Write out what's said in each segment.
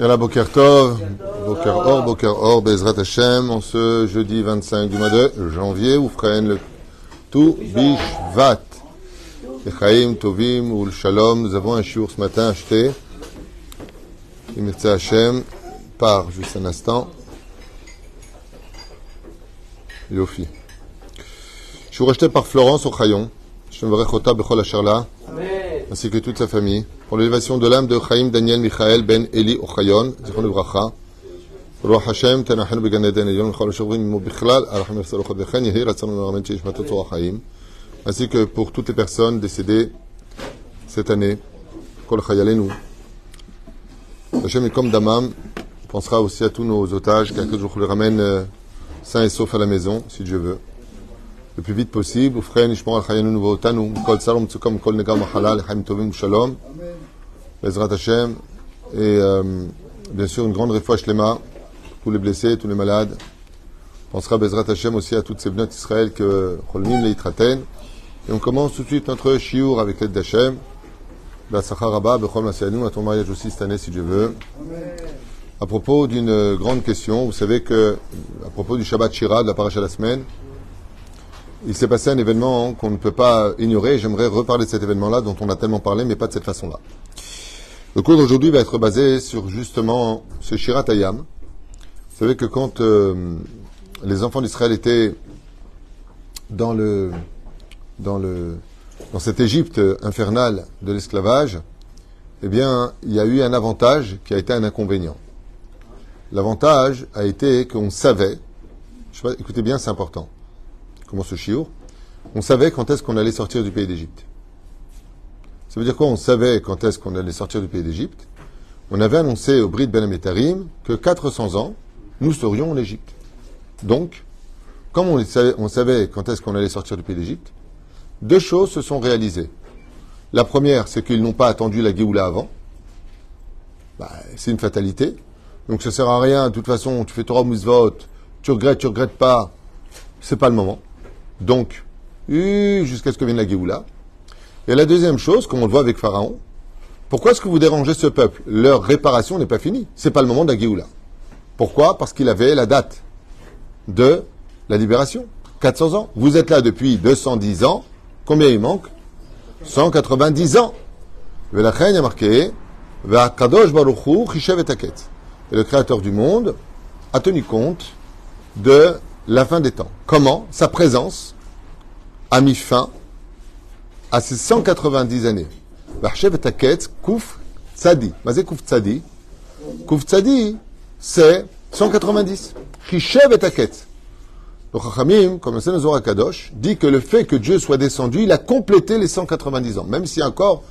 Yalla Boker Tov, Boker Or, Boker Or, Bezrat Hashem, en ce jeudi 25 du mois de janvier, frère le tout Bishvat. Chaim Tovim ou Shalom, nous avons un shiur ce matin acheté. Imirtze Hashem, par juste un instant. Yofi. Shiur acheté par Florence au Chayon. Shem Varechota Bechol Asherla ainsi que toute sa famille, pour l'élévation de l'âme de Chaim Daniel Michael Ben Eli Ochayon, Zichron Bracha, רוח השם תנחנו בגן עדן עליון לכל השומרים עמו בכלל, הרחם יחסר וכן יהי רצון לרמן שישמעתו צור החיים, ainsi que pour toutes les personnes décédées cette année, כל חיילינו. Hachem est comme Damam, pensera aussi à tous nos otages, qu'un jour les ramène euh, sains et saufs à la maison, si Dieu veut. le plus vite possible. Ishmor al Kol Kol Negar Tovim Shalom, Bezrat Hashem, et euh, bien sûr une grande réfouache Lema, tous les blessés, tous les malades. On pensera Bezrat Hashem aussi à toutes ces benotes Israël que Cholmim Leitraten. Et on commence tout de suite notre Shiur avec l'aide d'Hashem. La Abba, Bechol à ton mariage aussi cette année si Dieu veut. À propos d'une grande question, vous savez que, à propos du Shabbat Shira, de la paracha de la semaine, il s'est passé un événement qu'on ne peut pas ignorer. J'aimerais reparler de cet événement-là dont on a tellement parlé, mais pas de cette façon-là. Le cours d'aujourd'hui va être basé sur justement ce Shiratayam. Vous savez que quand euh, les enfants d'Israël étaient dans le dans le dans cette Égypte infernale de l'esclavage, eh bien, il y a eu un avantage qui a été un inconvénient. L'avantage a été qu'on savait, je sais pas, écoutez bien, c'est important comment ce chiour, on savait quand est-ce qu'on allait sortir du pays d'Égypte. Ça veut dire quoi On savait quand est-ce qu'on allait sortir du pays d'Égypte? On avait annoncé au Brit Ben Ametarim que 400 ans, nous serions en Égypte. Donc, comme on savait, quand est-ce qu'on allait sortir du pays d'Égypte, deux choses se sont réalisées. La première, c'est qu'ils n'ont pas attendu la Géoula avant. Bah, c'est une fatalité. Donc ça sert à rien. De toute façon, tu fais Torah Mouzvot, tu regrettes, tu regrettes pas. C'est pas le moment. Donc, jusqu'à ce que vienne la Géoula. Et la deuxième chose, comme on le voit avec Pharaon, pourquoi est-ce que vous dérangez ce peuple? Leur réparation n'est pas finie. C'est pas le moment de la Géoula. Pourquoi? Parce qu'il avait la date de la libération. 400 ans. Vous êtes là depuis 210 ans. Combien il manque? 190 ans. Et a marqué Et le Créateur du monde a tenu compte de la fin des temps. Comment Sa présence a mis fin à ces 190 années. Kouf Tzadi. Mazé Kouf Tzadi. Kouf Tzadi, c'est 190. Chishev et Aket. Le Chachamim, comme le Sénézor Kadosh, dit que le fait que Dieu soit descendu, il a complété les 190 ans, même a encore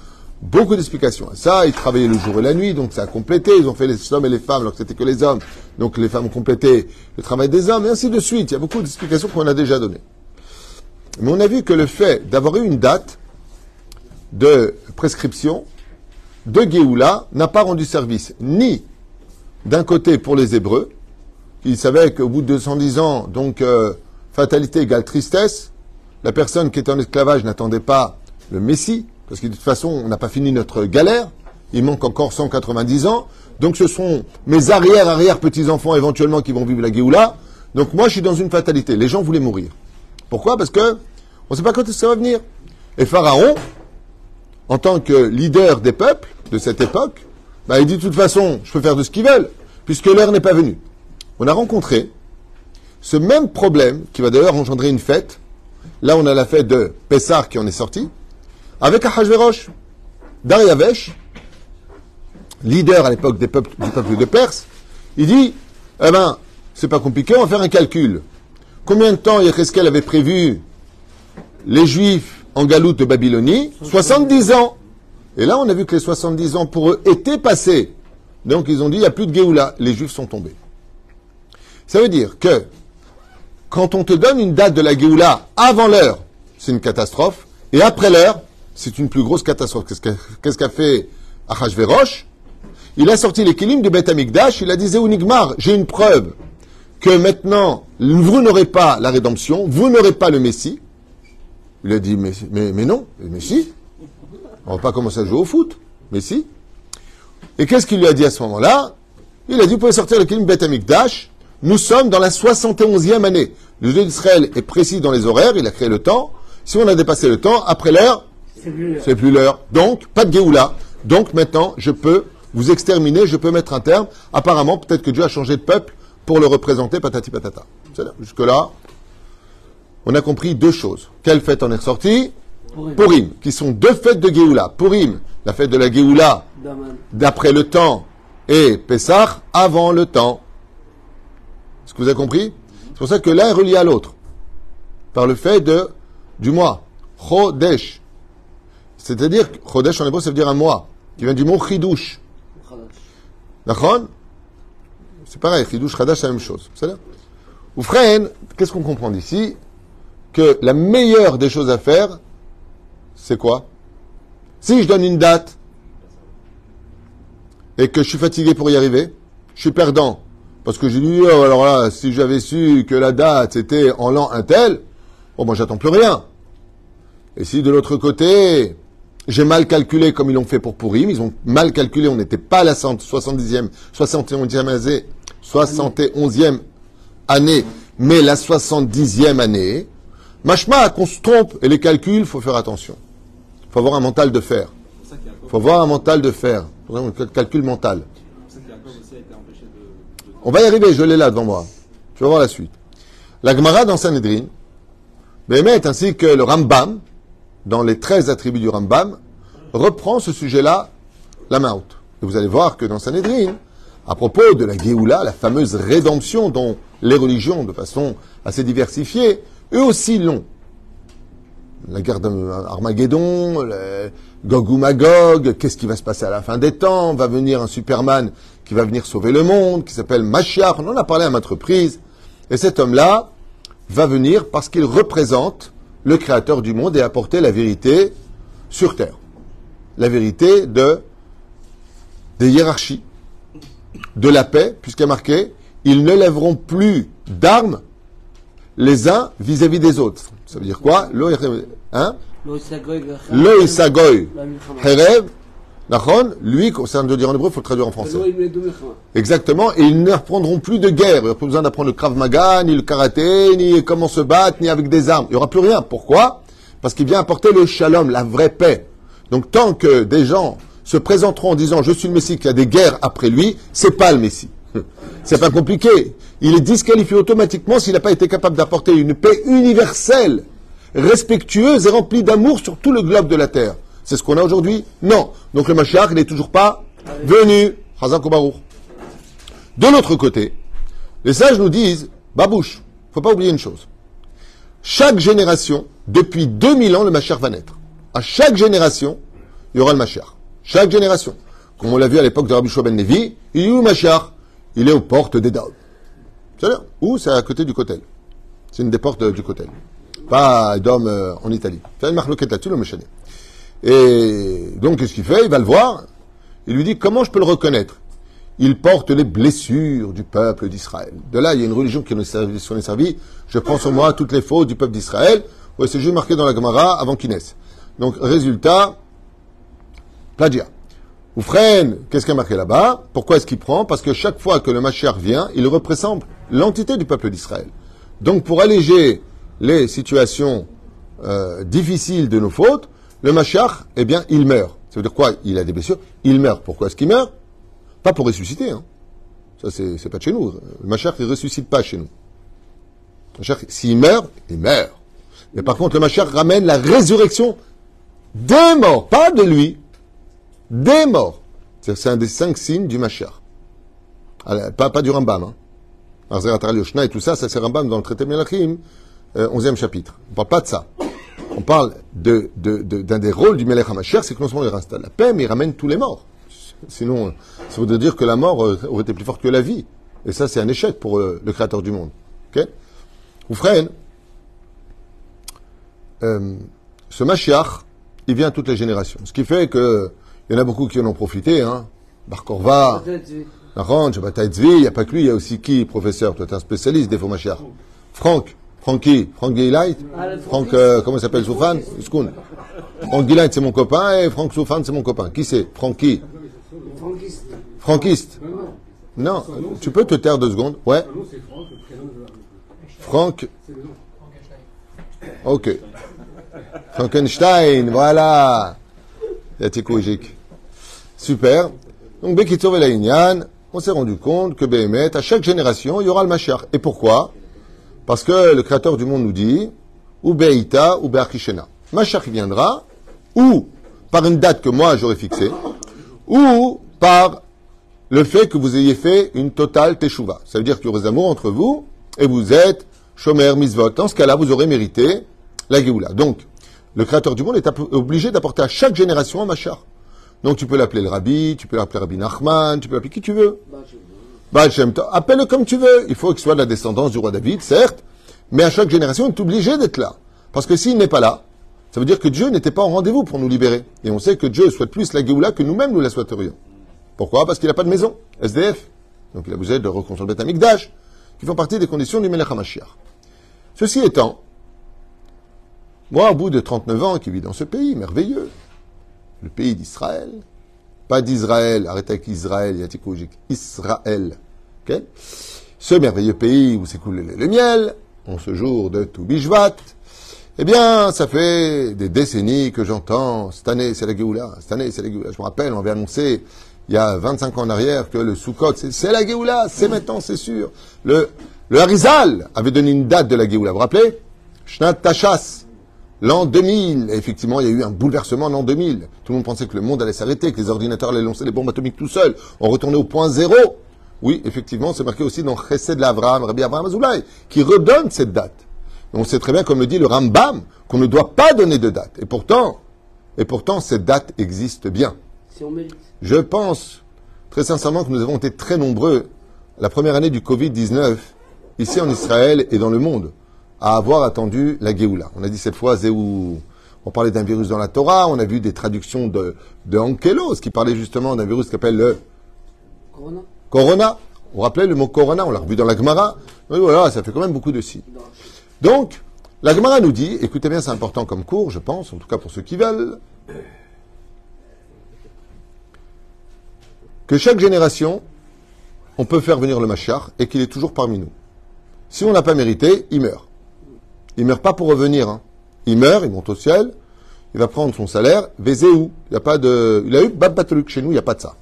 beaucoup d'explications. Ça, ils travaillaient le jour et la nuit, donc ça a complété. Ils ont fait les hommes et les femmes alors que c'était que les hommes. Donc les femmes complété le travail des hommes, et ainsi de suite. Il y a beaucoup d'explications qu'on a déjà données. Mais on a vu que le fait d'avoir eu une date de prescription de Géoula n'a pas rendu service ni d'un côté pour les Hébreux, qui savaient qu'au bout de 210 ans, donc euh, fatalité égale tristesse, la personne qui était en esclavage n'attendait pas le Messie, parce que de toute façon, on n'a pas fini notre galère. Il manque encore 190 ans. Donc ce sont mes arrière-arrière-petits-enfants éventuellement qui vont vivre la Géoula. Donc moi, je suis dans une fatalité. Les gens voulaient mourir. Pourquoi? Parce que on ne sait pas quand ça va venir. Et Pharaon, en tant que leader des peuples de cette époque, bah, il dit de toute façon, je peux faire de ce qu'ils veulent, puisque l'heure n'est pas venue. On a rencontré ce même problème qui va d'ailleurs engendrer une fête. Là, on a la fête de Pessar qui en est sortie avec Ahashverosh. Dariavesh, leader à l'époque des peuples, du peuple de Perse, il dit, eh ben, c'est pas compliqué, on va faire un calcul. Combien de temps Yecheskel avait prévu les Juifs en galoute de Babylonie? 70 ans. Et là, on a vu que les 70 ans pour eux étaient passés. Donc, ils ont dit, il n'y a plus de Géoula. Les Juifs sont tombés. Ça veut dire que, quand on te donne une date de la Géoula avant l'heure, c'est une catastrophe. Et après l'heure, c'est une plus grosse catastrophe. Qu'est-ce qu'a fait Achashverosh? Il a sorti l'équilibre du Beth Amikdash, il a dit Zéounigmar, j'ai une preuve que maintenant, vous n'aurez pas la rédemption, vous n'aurez pas le Messie. Il a dit, mais, non, mais si. On va pas commencer à jouer au foot, mais. Et qu'est-ce qu'il lui a dit à ce moment-là? Il a dit, vous pouvez sortir le Kelim Bet Amikdash. Nous sommes dans la 71e année. Le Dieu d'Israël est précis dans les horaires, il a créé le temps. Si on a dépassé le temps, après l'heure, c'est plus l'heure. Donc, pas de Géoula. Donc maintenant, je peux vous exterminer, je peux mettre un terme. Apparemment, peut-être que Dieu a changé de peuple pour le représenter, patati patata. Jusque-là, on a compris deux choses. Quelle fête en est ressortie Purim. qui sont deux fêtes de Géoula. Purim, la fête de la Géoula, d'après le temps, et Pessah, avant le temps. Est-ce que vous avez compris? C'est pour ça que l'un est relié à l'autre. Par le fait de, du mois. Chodesh. C'est-à-dire, Chodesh en hébreu, ça veut dire un mois, qui vient du mot Chidush. D'accord C'est pareil, Chidush, Chadash, c'est la même chose. C'est là Ou qu'est-ce qu'on comprend d'ici? Que la meilleure des choses à faire, c'est quoi? Si je donne une date et que je suis fatigué pour y arriver, je suis perdant. Parce que j'ai dit, oh, alors là, si j'avais su que la date c'était en l'an un tel, bon, moi j'attends plus rien. Et si de l'autre côté, j'ai mal calculé comme ils l'ont fait pour Pourim, ils ont mal calculé, on n'était pas à la 70e, 71e année, 71e année, mais la 70e année, machma, qu'on se trompe, et les calculs, faut faire attention. Il faut avoir un mental de fer. Il faut avoir un mental de fer. Faut avoir un calcul mental. On va y arriver, je l'ai là devant moi. Tu vas voir la suite. La Gemara dans Sanhedrin, Bémet ainsi que le Rambam, dans les 13 attributs du Rambam, reprend ce sujet-là la main haute. Et vous allez voir que dans Sanhedrin, à propos de la Géoula, la fameuse rédemption dont les religions, de façon assez diversifiée, eux aussi l'ont la guerre d'Armageddon, Gog ou Magog, qu'est-ce qui va se passer à la fin des temps Va venir un Superman qui va venir sauver le monde, qui s'appelle Mashiach, on en a parlé à maintes reprises. Et cet homme-là va venir parce qu'il représente le créateur du monde et apporter la vérité sur terre. La vérité de des hiérarchies, de la paix, puisqu'il est marqué, ils ne lèveront plus d'armes les uns vis-à-vis des autres. Ça veut dire quoi? Hein? Le Herev. Lui, c'est de dire en hébreu, il faut le traduire en français. Exactement. Et ils n'apprendront plus de guerre. Il n'y a pas besoin d'apprendre le Krav Maga, ni le karaté, ni comment se battre, ni avec des armes. Il n'y aura plus rien. Pourquoi? Parce qu'il vient apporter le shalom, la vraie paix. Donc tant que des gens se présenteront en disant je suis le Messie, qu'il y a des guerres après lui, c'est pas le Messie. C'est pas compliqué. Il est disqualifié automatiquement s'il n'a pas été capable d'apporter une paix universelle, respectueuse et remplie d'amour sur tout le globe de la terre. C'est ce qu'on a aujourd'hui Non. Donc le Mashiach n'est toujours pas venu. De l'autre côté, les sages nous disent, babouche, faut pas oublier une chose. Chaque génération, depuis 2000 ans, le Mashiach va naître. À chaque génération, il y aura le Mashiach. Chaque génération. Comme on l'a vu à l'époque de Rabbi Ben Nevi, il eu le Mashiach? Il est aux portes des Daob. C'est-à-dire, où c'est à côté du Kotel. C'est une des portes du Kotel. Pas Dom euh, en Italie. C'est une marque là-dessus, le méchané. Et donc, qu'est-ce qu'il fait? Il va le voir. Il lui dit, comment je peux le reconnaître? Il porte les blessures du peuple d'Israël. De là, il y a une religion qui nous est servie. Je prends sur moi toutes les fautes du peuple d'Israël. Ouais, c'est juste marqué dans la Gemara avant qu'il naisse. Donc, résultat, plagiat. Ou qu'est-ce qu'il a marqué là-bas? Pourquoi est-ce qu'il prend? Parce que chaque fois que le Mashiach vient, il représente l'entité du peuple d'Israël. Donc pour alléger les situations euh, difficiles de nos fautes, le Mashiach, eh bien, il meurt. Ça veut dire quoi? Il a des blessures, il meurt. Pourquoi est-ce qu'il meurt? Pas pour ressusciter. Hein. Ça, c'est pas de chez nous. Le Mashiach, il ressuscite pas chez nous. Le Mashiach, s'il meurt, il meurt. Mais par contre, le Mashiach ramène la résurrection des morts, pas de lui, des morts. C'est un des cinq signes du Mashiach. Pas, pas du Rambam. Hein. et tout ça, ça c'est Rambam dans le traité Melachim, euh, 11e chapitre. On ne parle pas de ça. On parle d'un de, de, des rôles du Melech HaMashiach, c'est que non seulement il installe la paix, mais il ramène tous les morts. Sinon, ça voudrait dire que la mort euh, aurait été plus forte que la vie. Et ça, c'est un échec pour euh, le créateur du monde. Ok? Ou euh, ce Mashiach, il vient à toutes les générations. Ce qui fait que il y en a beaucoup qui en ont profité, hein. Bar Korva, Naron, il n'y a pas que lui, il y a aussi qui, professeur Toi, tu es un spécialiste des Fomachiar. Franck, Francky, Franck Gaylight, Franck, euh, comment s'appelle Soufan Franck Gaylight, c'est mon copain, et Franck Soufan, c'est mon copain. Qui c'est? Francky Franquiste. Non, tu peux te taire deux secondes. Ouais. Franck. Ok. Frankenstein, voilà. Yatikouijik. Super. Donc, Bekitov et on s'est rendu compte que Béhémet, à chaque génération, il y aura le Mashiach. Et pourquoi? Parce que le Créateur du monde nous dit, ou Beïta, ou Be'arkishena. Mashiach il viendra, ou par une date que moi j'aurais fixée, ou par le fait que vous ayez fait une totale teshuva. Ça veut dire qu'il y aurait des amours entre vous, et vous êtes shomer, misvot. Dans ce cas-là, vous aurez mérité la Géoula. Donc, le Créateur du monde est obligé d'apporter à chaque génération un Mashiach. Donc tu peux l'appeler le Rabbi, tu peux l'appeler Rabbi Nachman, tu peux l'appeler qui tu veux. Baal Shem. Appelle-le comme tu veux. Il faut qu'il soit de la descendance du roi David, certes, mais à chaque génération, il est obligé d'être là. Parce que s'il n'est pas là, ça veut dire que Dieu n'était pas en rendez-vous pour nous libérer. Et on sait que Dieu souhaite plus la Géoula que nous-mêmes nous la souhaiterions. Pourquoi? Parce qu'il n'a pas de maison, SDF. Donc il a besoin de reconstruire le Beth Amikdash, qui font partie des conditions du Melech HaMashiach. Ceci étant, moi, au bout de 39 ans qui vis dans ce pays merveilleux, le pays d'Israël, pas d'Israël, arrêtez avec Israël, il y a typologique, Israël, ok? Ce merveilleux pays où s'écoule le, miel, en ce jour de Toubishvat, eh bien, ça fait des décennies que j'entends, cette année c'est la Géoula, cette année c'est la Géoula. Je me rappelle, on avait annoncé il y a 25 ans en arrière que le Sukkot, c'est c'est la Géoula, c'est maintenant, c'est sûr. Le, le Harizal avait donné une date de la Géoula, vous vous rappelez? Shnat Tachas, L'an 2000, et effectivement, il y a eu un bouleversement en l'an 2000. Tout le monde pensait que le monde allait s'arrêter, que les ordinateurs allaient lancer les bombes atomiques tout seuls. On retournait au point zéro. Oui, effectivement, c'est marqué aussi dans Chesed de l'Avraham, Rabbi Abraham Azoulay, qui redonne cette date. On sait très bien, comme le dit le Rambam, qu'on ne doit pas donner de date. Et pourtant, et pourtant, cette date existe bien. Si on mérite. Je pense très sincèrement que nous avons été très nombreux la première année du Covid-19 ici en Israël et dans le monde à avoir attendu la Géoula. On a dit cette fois Zéou. On parlait d'un virus dans la Torah, on a vu des traductions de, de Ankelos qui parlait justement d'un virus qui s'appelle le Corona Corona. On rappelait le mot Corona, on l'a revu dans la Gemara. Oui, voilà, ça fait quand même beaucoup de signes. Donc, la Gemara nous dit, écoutez bien, c'est important comme cours, je pense, en tout cas pour ceux qui veulent, que chaque génération, on peut faire venir le Machar et qu'il est toujours parmi nous. Si on n'a pas mérité, il meurt. Il meurt pas pour revenir. hein. Il meurt, il monte au ciel, il va prendre son salaire, Vézéou. Il n'y a pas de. Il a eu Bab Batruk chez nous, il n'y a pas de ça.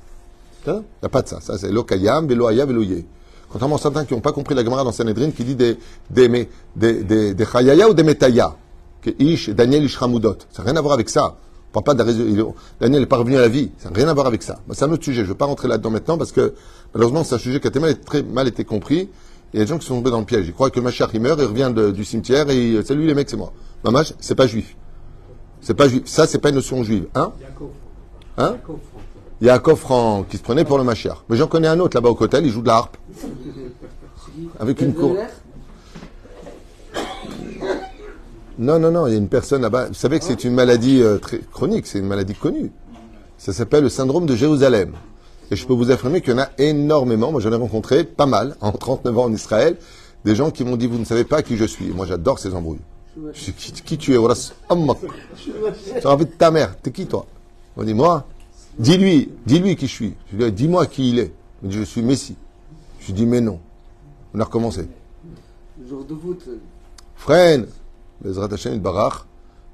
Hein? Il n'y a pas de ça. Ça, c'est Lokayam, Veloaya, Veloye. Contrairement à certains qui n'ont pas compris la Gemara dans Sanhedrin qui dit des, des, des, des, des, Chayaya ou des Metaya. Que Ish, Daniel Ishramudot. Ça n'a rien à voir avec ça. On parle pas de Daniel n'est pas revenu à la vie. Ça n'a rien à voir avec ça. Mais C'est un autre sujet. Je ne veux pas rentrer là-dedans maintenant parce que malheureusement c'est un sujet qui a tellement très mal été compris. Il y a des gens qui sont tombés dans le piège. Ils croient que le Machar il meurt, il revient de- du cimetière et il- c'est lui les mecs, c'est moi. Mamash, c'est pas juif. C'est pas juif. Ça, c'est pas une notion juive. Hein? Hein? Yaakov Franck. Qui se prenait pour le Machar. Mais j'en connais un autre là-bas au côté, il joue de la harpe. Avec une cour. Non, non, non, il y a une personne là-bas. Vous savez que c'est une maladie euh, très chronique, c'est une maladie connue. Ça s'appelle le syndrome de Jérusalem. Et je peux vous affirmer qu'il y en a énormément. Moi, j'en ai rencontré pas mal en 39 ans en Israël. Des gens qui m'ont dit, vous ne savez pas qui je suis. Moi, j'adore ces embrouilles. Je suis qui, qui tu es Ammak. Tu as envie de ta mère? T'es qui, toi? On dit, moi? Dis-lui, dis-lui qui je suis. Je lui dis, dis-moi qui il est. Il dit, je suis Messie. Je lui dis, mais non. On a recommencé. Le jour de voûte. Barach,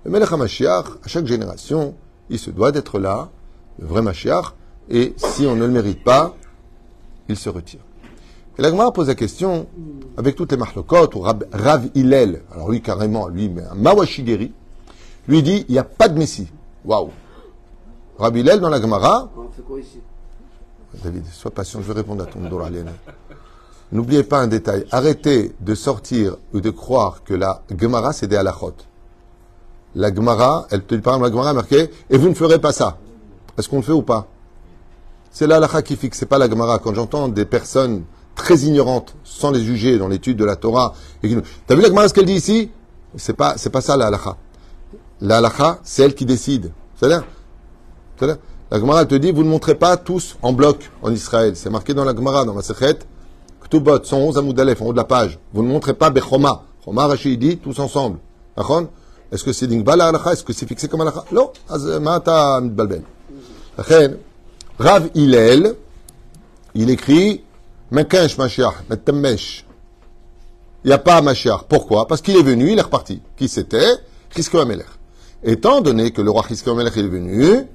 le Melech à chaque génération, il se doit d'être là, le vrai Mashiach, et si on ne le mérite pas, il se retire. Et la Gemara pose la question, avec toutes les marlokot, ou Rab- Rav Hillel, alors lui carrément, lui, mais un Mawashigeri, lui dit, il n'y a pas de Messie. Waouh Rav Hillel dans la Gemara, On fait quoi ici? David, sois patient, je vais répondre à ton Dora. N'oubliez pas un détail. Arrêtez de sortir ou de croire que la Gemara, c'est des halachot. La Gemara, elle te parle, la Gemara marquée, et vous ne ferez pas ça. Est-ce qu'on le fait ou pas? C'est l'alakha qui fixe, c'est pas la Gemara. Quand j'entends des personnes très ignorantes, sans les juger dans l'étude de la Torah, et qui nous... T'as vu la Gemara ce qu'elle dit ici? C'est pas, c'est pas ça la halakha. C'est elle qui décide. C'est là. C'est là. La Gemara te dit, vous ne montrez pas tous en bloc en Israël. C'est marqué dans la Gemara, dans la Sechet, Ktubot, 111 Amoud Aleph, en haut de la page. Vous ne montrez pas Bechoma. Choma, Rashi, dit, tous ensemble. Est-ce que c'est Dingba la halakha? Est-ce que c'est fixé comme halakha? Non. Ma'ata Balben. Rav Hillel, il écrit Mekensh Mashiach, Metemesh. Il n'y a pas Mashiach. Pourquoi? Parce qu'il est venu, il est reparti. Qui c'était? Chizkiyahu Amelech. Étant donné que le roi Chizkiyahu Amelech est venu,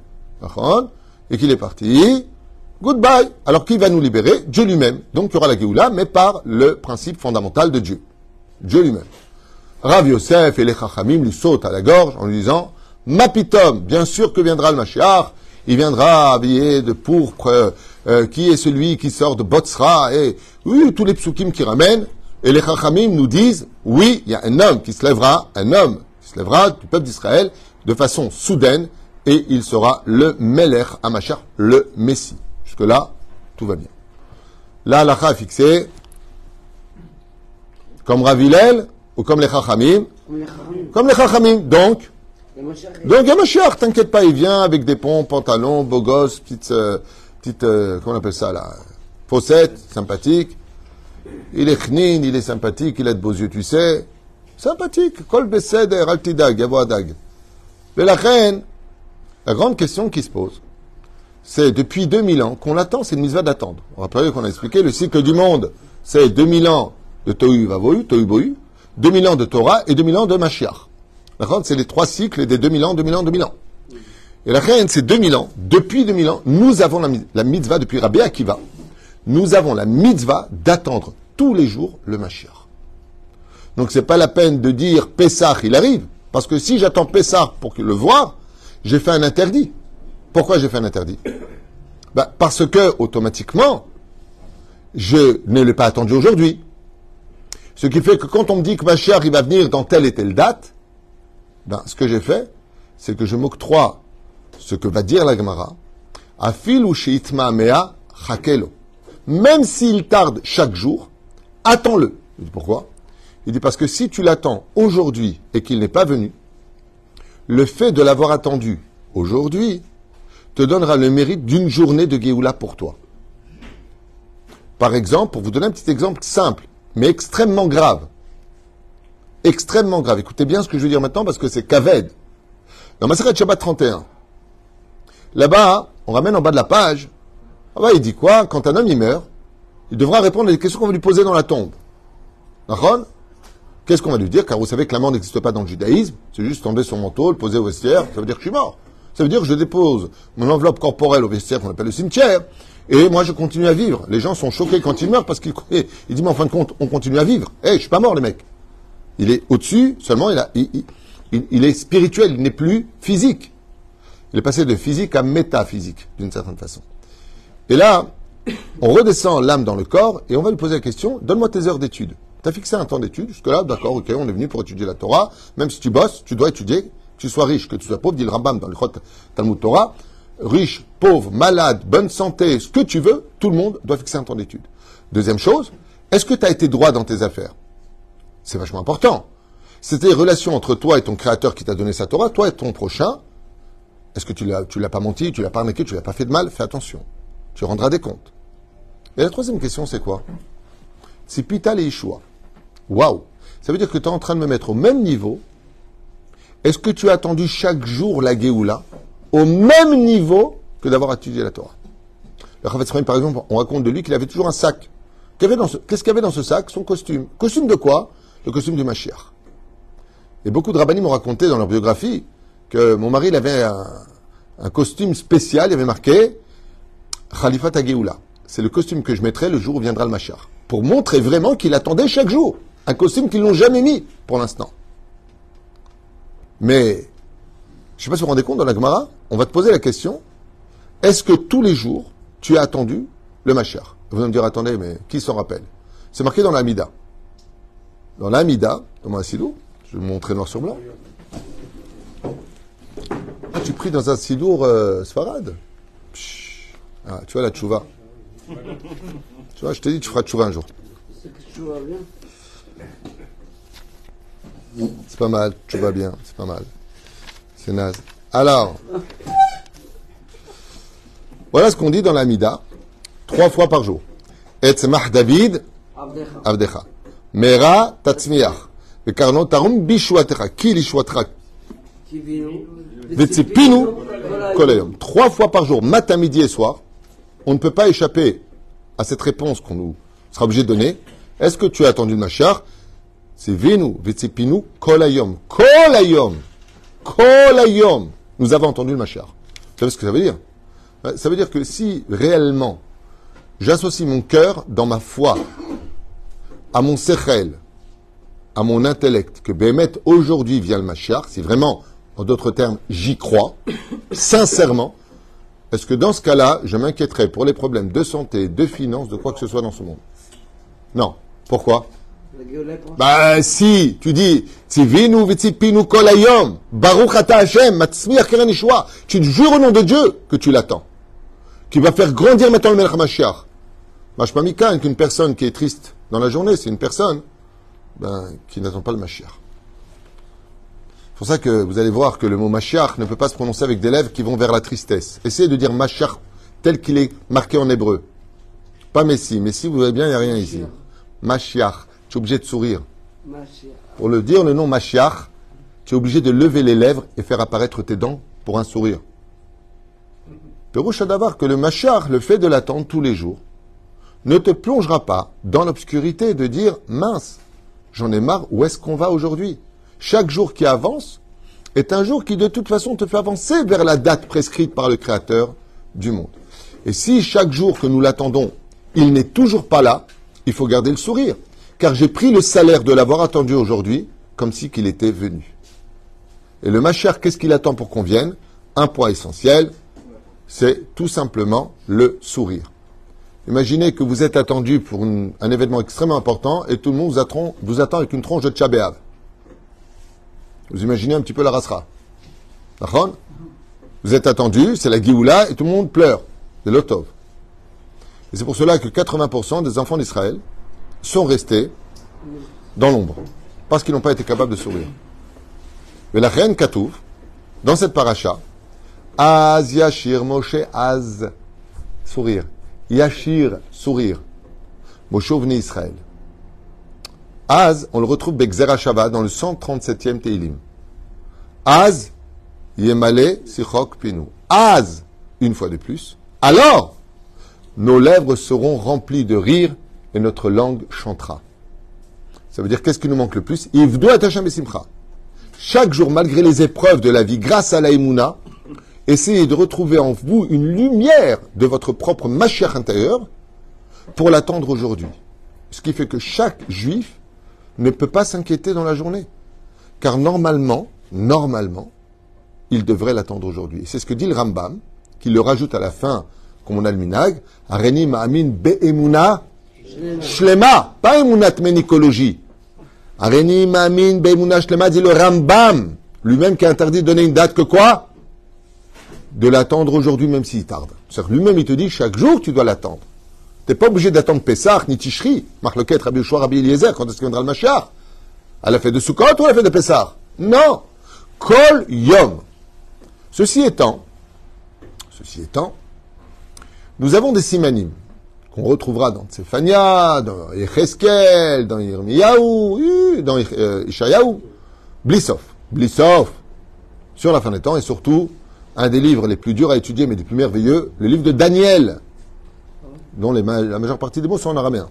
et qu'il est parti, goodbye. Alors qui va nous libérer Dieu lui-même. Donc il y aura la Géoula, mais par le principe fondamental de Dieu. Dieu lui-même. Rav Yosef et les Chachamim lui sautent à la gorge en lui disant Mapitom, bien sûr que viendra le Mashiach, il viendra habillé de pourpre, euh, euh, qui est celui qui sort de Botsra, et oui, tous les psukim qui ramènent, et les Chachamim nous disent oui, il y a un homme qui se lèvera, un homme qui se lèvera du peuple d'Israël de façon soudaine, et il sera le Meler Mashiach, le Messie. Jusque-là, tout va bien. Là, l'Acha a fixé, comme Ravilel, ou comme les Chachamim, Comme les Chachamim. Donc, donc il y a Mashiach, t'inquiète pas, il vient avec des pompes, pantalons, beau gosse, petite, euh, petite euh, comment on appelle ça là, faussette, sympathique. Il est chnin, il est sympathique, il a de beaux yeux, tu sais. Sympathique. Kol beseder, altidag, yavo adag. Mais la reine, la grande question qui se pose, c'est depuis 2000 ans qu'on attend, c'est une mitzvah d'attendre. On rappelle qu'on a expliqué le cycle du monde, c'est 2000 ans de Tohu Vavohu, Tohu Bohu, 2000 ans de Torah et 2000 ans de Mashiach. C'est les trois cycles des 2000 ans, 2000 ans, 2000 ans. Et la reine, c'est 2000 ans. Depuis 2000 ans, nous avons la, mi- la mitzvah, depuis Rabbi Akiva, nous avons la mitzvah d'attendre tous les jours le Mashiach. Donc c'est pas la peine de dire Pessah, il arrive. Parce que si j'attends Pessah pour le voir, j'ai fait un interdit. Pourquoi j'ai fait un interdit? Ben, Parce que, automatiquement, je ne l'ai pas attendu aujourd'hui. Ce qui fait que quand on me dit que Mashiach, il va venir dans telle et telle date, ben, ce que j'ai fait, c'est que je m'octroie ce que va dire la Gemara, Afil ou mea chakelo. Même s'il tarde chaque jour, attends-le. Je dis pourquoi? Il dit parce que si tu l'attends aujourd'hui et qu'il n'est pas venu, le fait de l'avoir attendu aujourd'hui te donnera le mérite d'une journée de Géoula pour toi. Par exemple, pour vous donner un petit exemple simple, mais extrêmement grave. Extrêmement grave. Écoutez bien ce que je veux dire maintenant parce que c'est Kaved. Dans Maseret Shabbat 31, là-bas, on ramène en bas de la page, ah bah, il dit quoi? Quand un homme il meurt, il devra répondre à des questions qu'on va lui poser dans la tombe. D'accord? Qu'est-ce qu'on va lui dire? Car vous savez que la mort n'existe pas dans le judaïsme. C'est juste sur mon manteau, le poser au vestiaire. Ça veut dire que je suis mort. Ça veut dire que je dépose mon enveloppe corporelle au vestiaire qu'on appelle le cimetière. Et moi, je continue à vivre. Les gens sont choqués quand il meurt parce qu'il il dit, mais en fin de compte, on continue à vivre. Eh, je suis pas mort, les mecs. Il est au-dessus, seulement il, est spirituel, il n'est plus physique. Il est passé de physique à métaphysique, d'une certaine façon. Et là, on redescend l'âme dans le corps et on va lui poser la question donne-moi tes heures d'études. Tu as fixé un temps d'études, jusque-là, d'accord, ok, on est venu pour étudier la Torah. Même si tu bosses, tu dois étudier, que tu sois riche, que tu sois pauvre, dit le Rambam dans le Chot Talmud Torah. Riche, pauvre, malade, bonne santé, ce que tu veux, tout le monde doit fixer un temps d'études. Deuxième chose, est-ce que tu as été droit dans tes affaires? C'est vachement important. C'était les relations entre toi et ton créateur qui t'a donné sa Torah, toi et ton prochain. Est-ce que tu l'as, l'as pas menti, tu l'as pas arnaqué, tu l'as pas fait de mal? Fais attention. Tu rendras des comptes. Et la troisième question, c'est quoi? C'est Pital et Yeshua. Waouh Ça veut dire que tu es en train de me mettre au même niveau. Est-ce que tu as attendu chaque jour la Géoula au même niveau que d'avoir étudié la Torah? Le Chaim, par exemple, on raconte de lui qu'il avait toujours un sac. Qu'est-ce qu'il y avait dans ce sac? Son costume. Costume de quoi? Le costume du Mashiach. Et beaucoup de rabbinim m'ont raconté dans leur biographie que mon mari il avait un, costume spécial, il avait marqué Khalifat Ageoula. C'est le costume que je mettrai le jour où viendra le Mashiach. Pour montrer vraiment qu'il attendait chaque jour. Un costume qu'ils n'ont jamais mis pour l'instant. Mais, je ne sais pas si vous vous rendez compte, dans la Gemara, on va te poser la question est-ce que tous les jours, tu as attendu le Mashiach? Vous allez me dire attendez, mais qui s'en rappelle? C'est marqué dans l'Amida. Dans l'Amida, dans mon sidour, je vais vous montrer noir sur blanc. Ah, tu pries dans un sidour euh, sfarad. Ah, tu vois la tchouva. tu vois, je t'ai dit, tu feras tchouva un jour. C'est pas mal, tchouva bien, c'est pas mal. C'est naze. Alors, voilà ce qu'on dit dans l'Amida, trois fois par jour. Etzmach David. Avdecha. Mera tatzmiach. Vekarno tarum bishuatecha. Ki lishuatecha. Tivinu. Vetsipinu. Kolayom. Trois fois par jour, matin, midi et soir. On ne peut pas échapper à cette réponse qu'on nous sera obligé de donner. Est-ce que tu as attendu le Mashiach? C'est Venu, Vetsepinu, Kolayom. Kolayom. Kolayom. Nous avons entendu le Mashiach. Vous savez ce que ça veut dire? Euh, Ça veut dire que si réellement j'associe mon cœur dans ma foi à mon sechel, à mon intellect, que Bémet aujourd'hui vient le Mashiach, si vraiment, en d'autres termes, j'y crois, sincèrement, est-ce que dans ce cas-là, je m'inquiéterais pour les problèmes de santé, de finances, de quoi que ce soit dans ce monde? Non. Pourquoi? Bah si, tu dis, Tzivinu v'tzipinu kol hayom, Baruch. Tu te jures au nom de Dieu que tu l'attends. Qui va faire grandir maintenant le Melech HaMashiach. Mashma mikan, qu'une personne qui est triste dans la journée, c'est une personne ben, qui n'attend pas le Mashiach. C'est pour ça que vous allez voir que le mot Mashiach ne peut pas se prononcer avec des lèvres qui vont vers la tristesse. Essayez de dire Mashiach tel qu'il est marqué en hébreu. Pas Messi. Messi, vous voyez bien, il n'y a rien ici. Mashiach. Tu es obligé de sourire. Mashiach. Pour le dire le nom Mashiach, tu es obligé de lever les lèvres et faire apparaître tes dents pour un sourire. Perouche d'avoir que le Mashiach, le fait de l'attendre tous les jours, ne te plongera pas dans l'obscurité de dire mince, j'en ai marre, où est-ce qu'on va aujourd'hui? Chaque jour qui avance est un jour qui de toute façon te fait avancer vers la date prescrite par le Créateur du monde. Et si chaque jour que nous l'attendons, il n'est toujours pas là, il faut garder le sourire. Car j'ai pris le salaire de l'avoir attendu aujourd'hui comme si qu'il était venu. Et le Machar, qu'est-ce qu'il attend pour qu'on vienne? Un point essentiel, c'est tout simplement le sourire. Imaginez que vous êtes attendu pour un événement extrêmement important et tout le monde vous attend, avec une tronche de tchabéav. Vous imaginez un petit peu la rasra. Vous êtes attendu, c'est la Géoula et tout le monde pleure. C'est l'otov. Et c'est pour cela que 80% des enfants d'Israël sont restés dans l'ombre. Parce qu'ils n'ont pas été capables de sourire. Mais la reine Katouv, dans cette paracha, Az Yashir Moshe Az, sourire. Yashir, sourire. Moshe venu Israël. Az, on le retrouve Bexera Shava dans le 137e Teilim. Az, Yemale Sichok Pinu. Az, une fois de plus. Alors, nos lèvres seront remplies de rire et notre langue chantera. Ça veut dire qu'est-ce qui nous manque le plus? Chaque jour, malgré les épreuves de la vie, grâce à la Emouna, essayez de retrouver en vous une lumière de votre propre machère intérieur pour l'attendre aujourd'hui. Ce qui fait que chaque juif ne peut pas s'inquiéter dans la journée. Car normalement, normalement, il devrait l'attendre aujourd'hui. C'est ce que dit le Rambam, qui le rajoute à la fin, comme on a le minag, Areni Ma'amin Be'emuna Shlema, pas Emunat Ménicologie. Areni Ma'amin Be'emuna Shlema, dit le Rambam, lui-même qui a interdit de donner une date que quoi? De l'attendre aujourd'hui, même s'il tarde. C'est-à-dire lui-même, il te dit, chaque jour, tu dois l'attendre. T'es pas obligé d'attendre Pessah, ni Tishri, Marloket, Rabbi Yoshua, Rabbi Eliezer, quand est-ce qu'il viendra le Mashiach? À la fête de Sukkot ou à la fête de Pessah? Non Kol Yom. Ceci étant, ceci étant, nous avons des simanim qu'on retrouvera dans Tsefania, dans Yecheskel, dans Yirmiyahu, euh, dans euh, Ishayahu, Blissov, Blissov, sur la fin des temps, et surtout, un des livres les plus durs à étudier, mais des plus merveilleux, le livre de Daniel, dont la majeure partie des mots sont en araméen.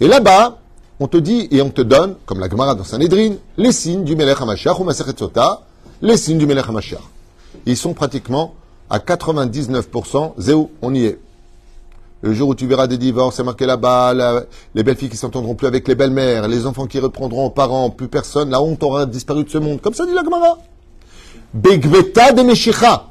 Et là-bas, on te dit et on te donne, comme la Gemara dans Sanhedrin, les signes du Melech HaMashiach ou Masechet Sota, les signes du Melech HaMashiach. Ils sont pratiquement à 99%, zéou, on y est. Le jour où tu verras des divorces, c'est marqué là-bas, les belles filles qui s'entendront plus avec les belles-mères, les enfants qui reprendront aux parents, plus personne, la honte aura disparu de ce monde. Comme ça dit la Gemara. Begveta de Meshicha.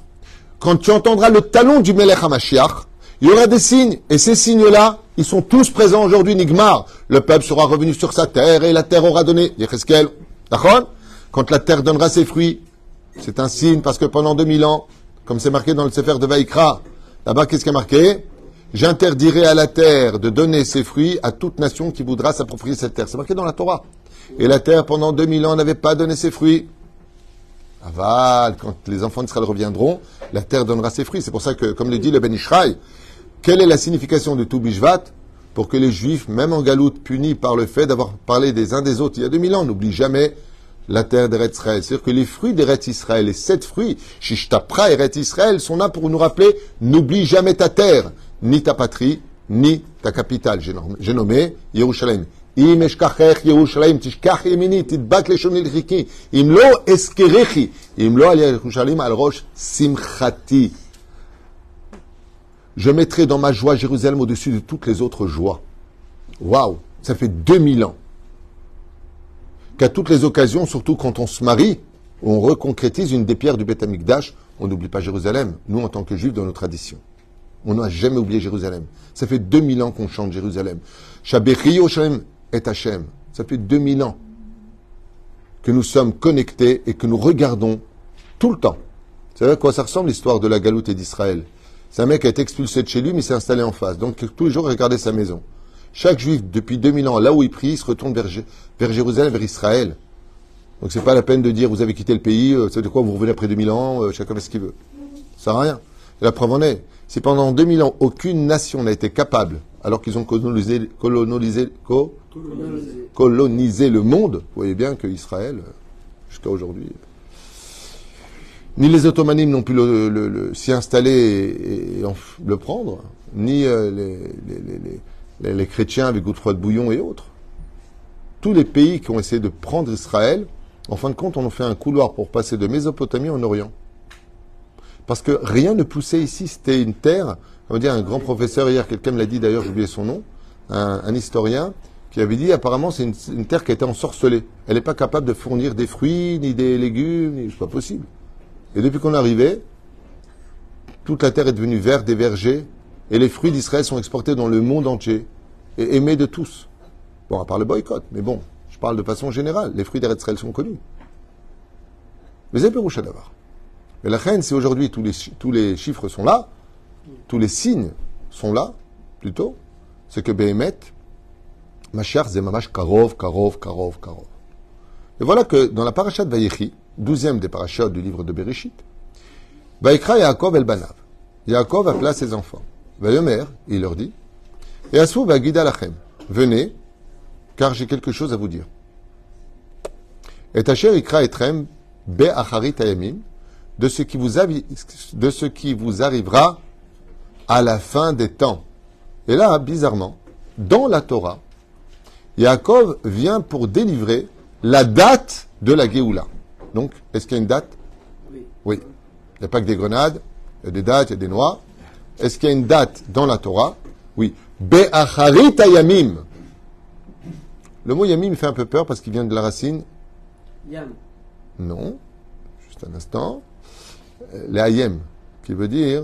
Quand tu entendras le talon du Melech HaMashiach, il y aura des signes. Et ces signes-là, ils sont tous présents aujourd'hui, Nigmar. Le peuple sera revenu sur sa terre et la terre aura donné. D'accord? Quand la terre donnera ses fruits, c'est un signe parce que pendant 2000 ans, comme c'est marqué dans le Sefer de Vaïkra, là-bas, qu'est-ce qui est marqué? J'interdirai à la terre de donner ses fruits à toute nation qui voudra s'approprier cette terre. C'est marqué dans la Torah. Et la terre, pendant 2000 ans, n'avait pas donné ses fruits. Aval, quand les enfants d'Israël reviendront, la terre donnera ses fruits. C'est pour ça que, comme le dit le Ben Ishraï, quelle est la signification de tout Bishvat pour que les Juifs, même en galoute, punis par le fait d'avoir parlé des uns des autres il y a 2000 ans, n'oublient jamais la terre d'Eretz Israël. C'est-à-dire que les fruits d'Eretz Israël, les sept fruits, Shishtapra Eretz Israël, sont là pour nous rappeler, n'oublie jamais ta terre, ni ta patrie, ni ta capitale. J'ai nom- j'ai nommé Yerushalayim. אם אשכחך ירושלים, תשכח ימיני, תדבק לשוני לחיקי. אם לא אזכרכי, אם לא על ירושלים, על ראש שמחתי. Je mettrai dans ma joie Jérusalem au-dessus de toutes les autres joies. Waouh, ça fait 2000 ans qu'à toutes les occasions, surtout quand on se marie, on reconcrétise une des pierres du Beth Amikdash, on n'oublie pas Jérusalem, nous en tant que juifs dans nos traditions. On n'a jamais oublié Jérusalem. Ça fait 2000 ans qu'on chante Jérusalem. Shabechi Et Hachem. Ça fait 2000 ans que nous sommes connectés et que nous regardons tout le temps. Vous savez à quoi ça ressemble l'histoire de la galoute et d'Israël? C'est un mec qui a été expulsé de chez lui, mais s'est installé en face. Donc tous les jours, il regardait sa maison. Chaque juif, depuis 2000 ans, là où il prie, il se retourne vers, vers Jérusalem, vers Israël. Donc c'est pas la peine de dire vous avez quitté le pays, euh, c'est de quoi vous revenez après 2000 ans, euh, chacun fait ce qu'il veut. Ça sert à rien. La preuve en est, si pendant 2000 ans, aucune nation n'a été capable, alors qu'ils ont colonisé, colonisé, co- colonisé le monde, vous voyez bien que Israël, jusqu'à aujourd'hui, ni les Ottomanimes n'ont pu le- le- le- s'y installer et, le prendre, ni euh, les, les- les- les- les- les chrétiens avec Godefroy de Bouillon et autres. Tous les pays qui ont essayé de prendre Israël, en fin de compte, on a fait un couloir pour passer de Mésopotamie en Orient. Parce que rien ne poussait ici, c'était une terre, on va dire un grand professeur hier, quelqu'un me l'a dit d'ailleurs, j'ai oublié son nom, un, historien, qui avait dit apparemment c'est une, une terre qui a été ensorcelée. Elle n'est pas capable de fournir des fruits, ni des légumes, ni- c'est pas possible. Et depuis qu'on est arrivé, toute la terre est devenue verte, des vergers, et les fruits d'Israël sont exportés dans le monde entier, et aimés de tous. Bon, à part le boycott, mais bon, je parle de façon générale, les fruits d'Israël sont connus. Mais c'est Péroucha d'avoir. Mais la reine, si aujourd'hui tous les, tous les chiffres sont là, tous les signes sont là, plutôt, c'est que Behemet, Machar Zemamash Karov, Karov, Karov, Karov. Et voilà que dans la paracha de Vayechi, douzième des parachats du livre de Bereshit, Vaïkra Yaakov el Banav. Yaakov appela ses enfants. Vayomer, il leur dit, et Asou Vagida Lachem, venez, car j'ai quelque chose à vous dire. Et Asher Ikra Etrem de ce qui vous avi- de ce qui vous arrivera à la fin des temps. Et là, bizarrement, dans la Torah, Yaakov vient pour délivrer la date de la Géoula. Donc, est-ce qu'il y a une date? Oui. Oui. Il n'y a pas que des grenades, il y a des dates, il y a des noix. Est-ce qu'il y a une date dans la Torah? Oui. Be'acharit ayamim. Le mot yamim fait un peu peur parce qu'il vient de la racine Yam. non. Juste un instant. Euh, Les ayem, qui veut dire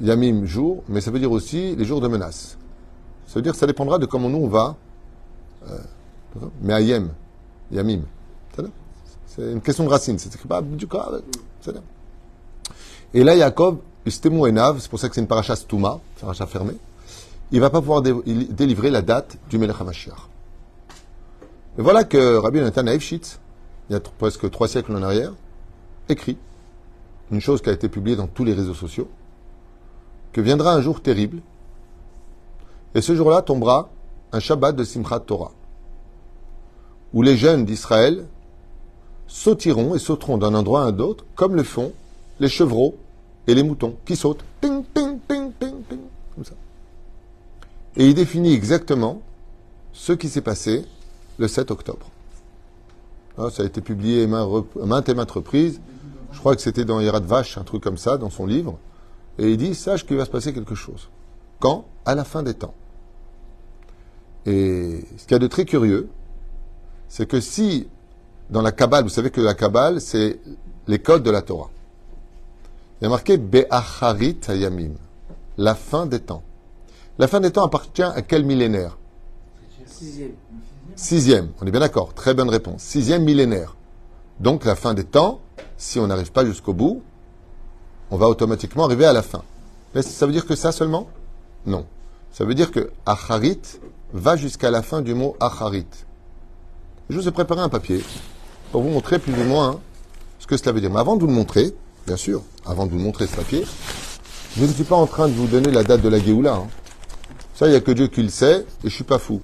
yamim, jour, mais ça veut dire aussi les jours de menace. Ça veut dire que ça dépendra de comment nous on va. Euh, mais ayem, yamim. C'est une question de racine. C'est écrit pas du cas. Et là, Yaakov, Istemu Enav, c'est pour ça que c'est une paracha Stouma, paracha fermée. Il va pas pouvoir délivrer la date du Melech. Et voilà que Rabbi Nathan Eifshitz, il y a presque trois siècles en arrière, écrit une chose qui a été publiée dans tous les réseaux sociaux, que viendra un jour terrible, et ce jour-là tombera un Shabbat de Simchat Torah, où les jeunes d'Israël sautiront et sauteront d'un endroit à un autre, comme le font les chevreaux et les moutons, qui sautent, ting, ting, ting, ting, ting, comme ça. Et il définit exactement ce qui s'est passé le 7 octobre. Ah, ça a été publié maintes et maintes reprises. Je crois que c'était dans Yerad Vache, un truc comme ça, dans son livre. Et il dit, sache qu'il va se passer quelque chose. Quand? À la fin des temps. Et ce qu'il y a de très curieux, c'est que si, dans la Kabbale, vous savez que la Kabbale, c'est les codes de la Torah. Il y a marqué Be'acharit Hayamim, la fin des temps. La fin des temps appartient à quel millénaire? Sixième. Sixième, on est bien d'accord, très bonne réponse. Sixième millénaire. Donc la fin des temps, si on n'arrive pas jusqu'au bout, on va automatiquement arriver à la fin. Mais ça veut dire que ça seulement? Non. Ça veut dire que Acharit va jusqu'à la fin du mot Acharit. Je vous ai préparé un papier pour vous montrer plus ou moins ce que cela veut dire. Mais avant de vous le montrer, bien sûr, avant de vous montrer ce papier, je ne suis pas en train de vous donner la date de la Géoula. hein. Ça, il n'y a que Dieu qui le sait, et je suis pas fou.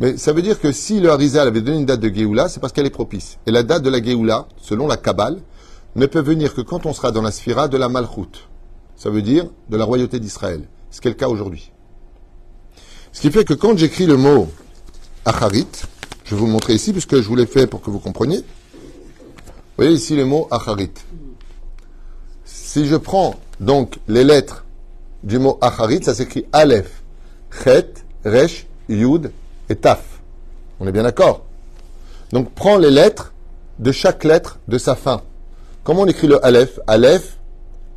Mais ça veut dire que si le Harizal avait donné une date de Géoula, c'est parce qu'elle est propice. Et la date de la Géoula, selon la Kabbale, ne peut venir que quand on sera dans la sphira de la Malchut. Ça veut dire de la royauté d'Israël. ce qui est le cas aujourd'hui. Ce qui fait que quand j'écris le mot acharit, je vais vous le montrer ici puisque je vous l'ai fait pour que vous compreniez. Vous voyez ici le mot acharit. Si je prends donc les lettres du mot acharit, ça s'écrit Aleph, Chet, Resh, Yud et Taf. On est bien d'accord Donc prends les lettres de chaque lettre de sa fin. Comment on écrit le Aleph Aleph,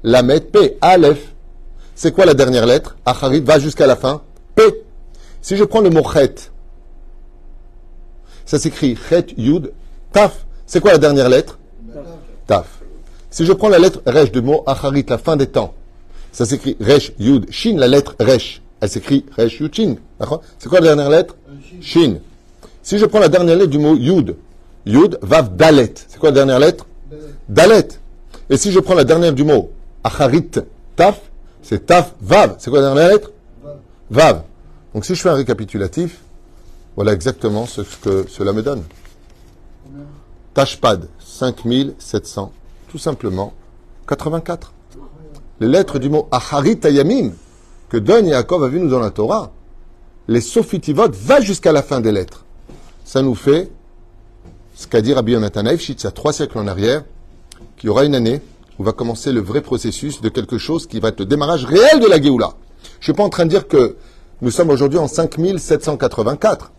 Lamed, P. Aleph. C'est quoi la dernière lettre? Acharit va jusqu'à la fin. P. Si je prends le mot Chet, ça s'écrit Chet, Yud, Taf. C'est quoi la dernière lettre? Taf. Si je prends la lettre Resh du mot Acharit, la fin des temps, ça s'écrit Resh, Yud, Shin, la lettre Resh. Elle s'écrit Resh, Yud, C'est quoi la dernière lettre Shin. Si je prends la dernière lettre du mot Yud, Yud, Vav, Dalet. C'est quoi la dernière lettre Dalet. Et si je prends la dernière du mot Acharit, Taf, c'est Taf, Vav. C'est quoi la dernière lettre Vav. Donc si je fais un récapitulatif, voilà exactement ce que cela me donne. Tashpad, 5700, tout simplement 84. Les lettres du mot Aharit Ayamim, que donne Yaakov a vu nous dans la Torah, les Sophitivot va jusqu'à la fin des lettres. Ça nous fait ce qu'a dit Rabbi Yonatan a trois siècles en arrière, qu'il y aura une année où va commencer le vrai processus de quelque chose qui va être le démarrage réel de la Géoula. Je suis pas en train de dire que nous sommes aujourd'hui en 5784.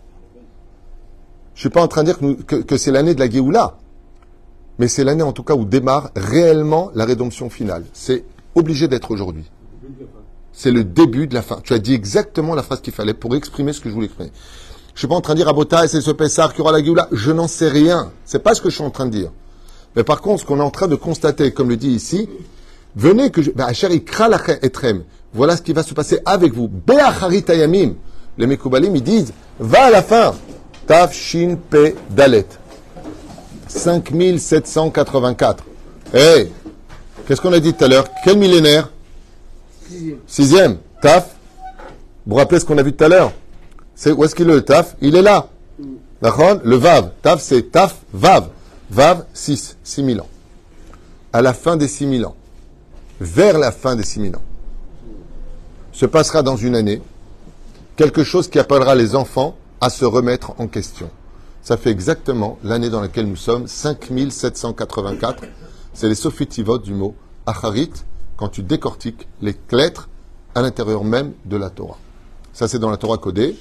Je suis pas en train de dire que- que c'est l'année de la Géoula. Mais c'est l'année en tout cas où démarre réellement la rédemption finale. C'est obligé d'être aujourd'hui. C'est le début de la fin. Tu as dit exactement la phrase qu'il fallait pour exprimer ce que je voulais exprimer. Je suis pas en train de dire à Bota, c'est ce Pessar qui aura la Géoula. Je n'en sais rien. C'est pas ce que je suis en train de dire. Mais par contre, ce qu'on est en train de constater, comme le dit ici, venez que je, ben, etrem. Voilà ce qui va se passer avec vous. Be'acharit ayamim. Les Mekoubalim, ils disent, va à la fin. Taf, Shin, Pe, Dalet. 5784. Hey, qu'est-ce qu'on a dit tout à l'heure? Quel millénaire? Sixième. Taf. Vous vous rappelez ce qu'on a vu tout à l'heure C'est où est-ce qu'il est le taf? Il est là. D'accord? Le vav. Taf, c'est taf, vav. Vav, 6. 6000 ans. À la fin des 6000 ans, vers la fin des 6000 ans, se passera dans une année quelque chose qui appellera les enfants à se remettre en question. Ça fait exactement l'année dans laquelle nous sommes, 5784. C'est les sophitivot du mot acharit, quand tu décortiques les lettres à l'intérieur même de la Torah. Ça, c'est dans la Torah codée.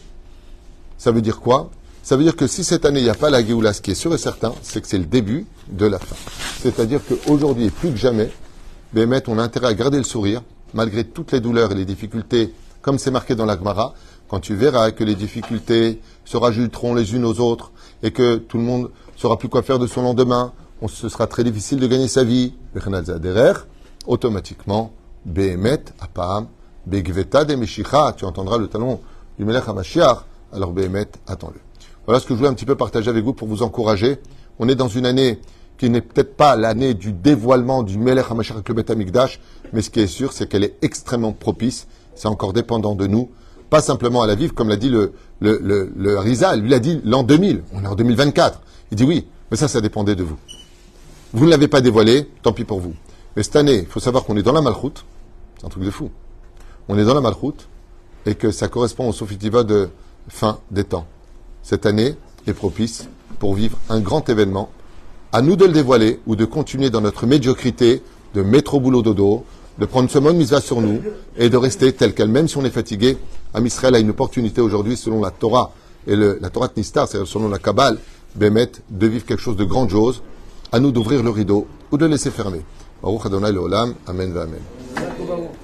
Ça veut dire quoi? Ça veut dire que si cette année, il n'y a pas la Géoula, ce qui est sûr et certain, c'est que c'est le début de la fin. C'est-à-dire qu'aujourd'hui, et plus que jamais, Bémet, on a intérêt à garder le sourire, malgré toutes les douleurs et les difficultés, comme c'est marqué dans la Gemara, quand tu verras que les difficultés se rajouteront les unes aux autres, et que tout le monde saura plus quoi faire de son lendemain, ce sera très difficile de gagner sa vie, automatiquement, Bémet, Apam, Begveta de Meshicha, tu entendras le talon du Melech HaMashiach, alors Bémet, attends-le. Voilà ce que je voulais un petit peu partager avec vous pour vous encourager. On est dans une année qui n'est peut-être pas l'année du dévoilement du Melech HaMashiach avec le Beth Amikdash, mais ce qui est sûr, c'est qu'elle est extrêmement propice. C'est encore dépendant de nous. Pas simplement à la vivre, comme l'a dit le, le, le. Lui, il a dit l'an 2000. On est en 2024. Il dit oui, mais ça, ça dépendait de vous. Vous ne l'avez pas dévoilé, tant pis pour vous. Mais cette année, il faut savoir qu'on est dans la malchoute. C'est un truc de fou. On est dans la malchoute et que ça correspond au Sofitiva de fin des temps. Cette année est propice pour vivre un grand événement. À nous de le dévoiler ou de continuer dans notre médiocrité, de au boulot dodo, de prendre ce monde mise sur nous et de rester tel quel, même si on est fatigué. Am Israël a une opportunité aujourd'hui, selon la Torah et la Torah de Nistar, c'est-à-dire selon la Kabbale, Bémet, de vivre quelque chose de grandiose. À nous d'ouvrir le rideau ou de laisser fermer. Baruch Adonai Leolam. Amen, Amen.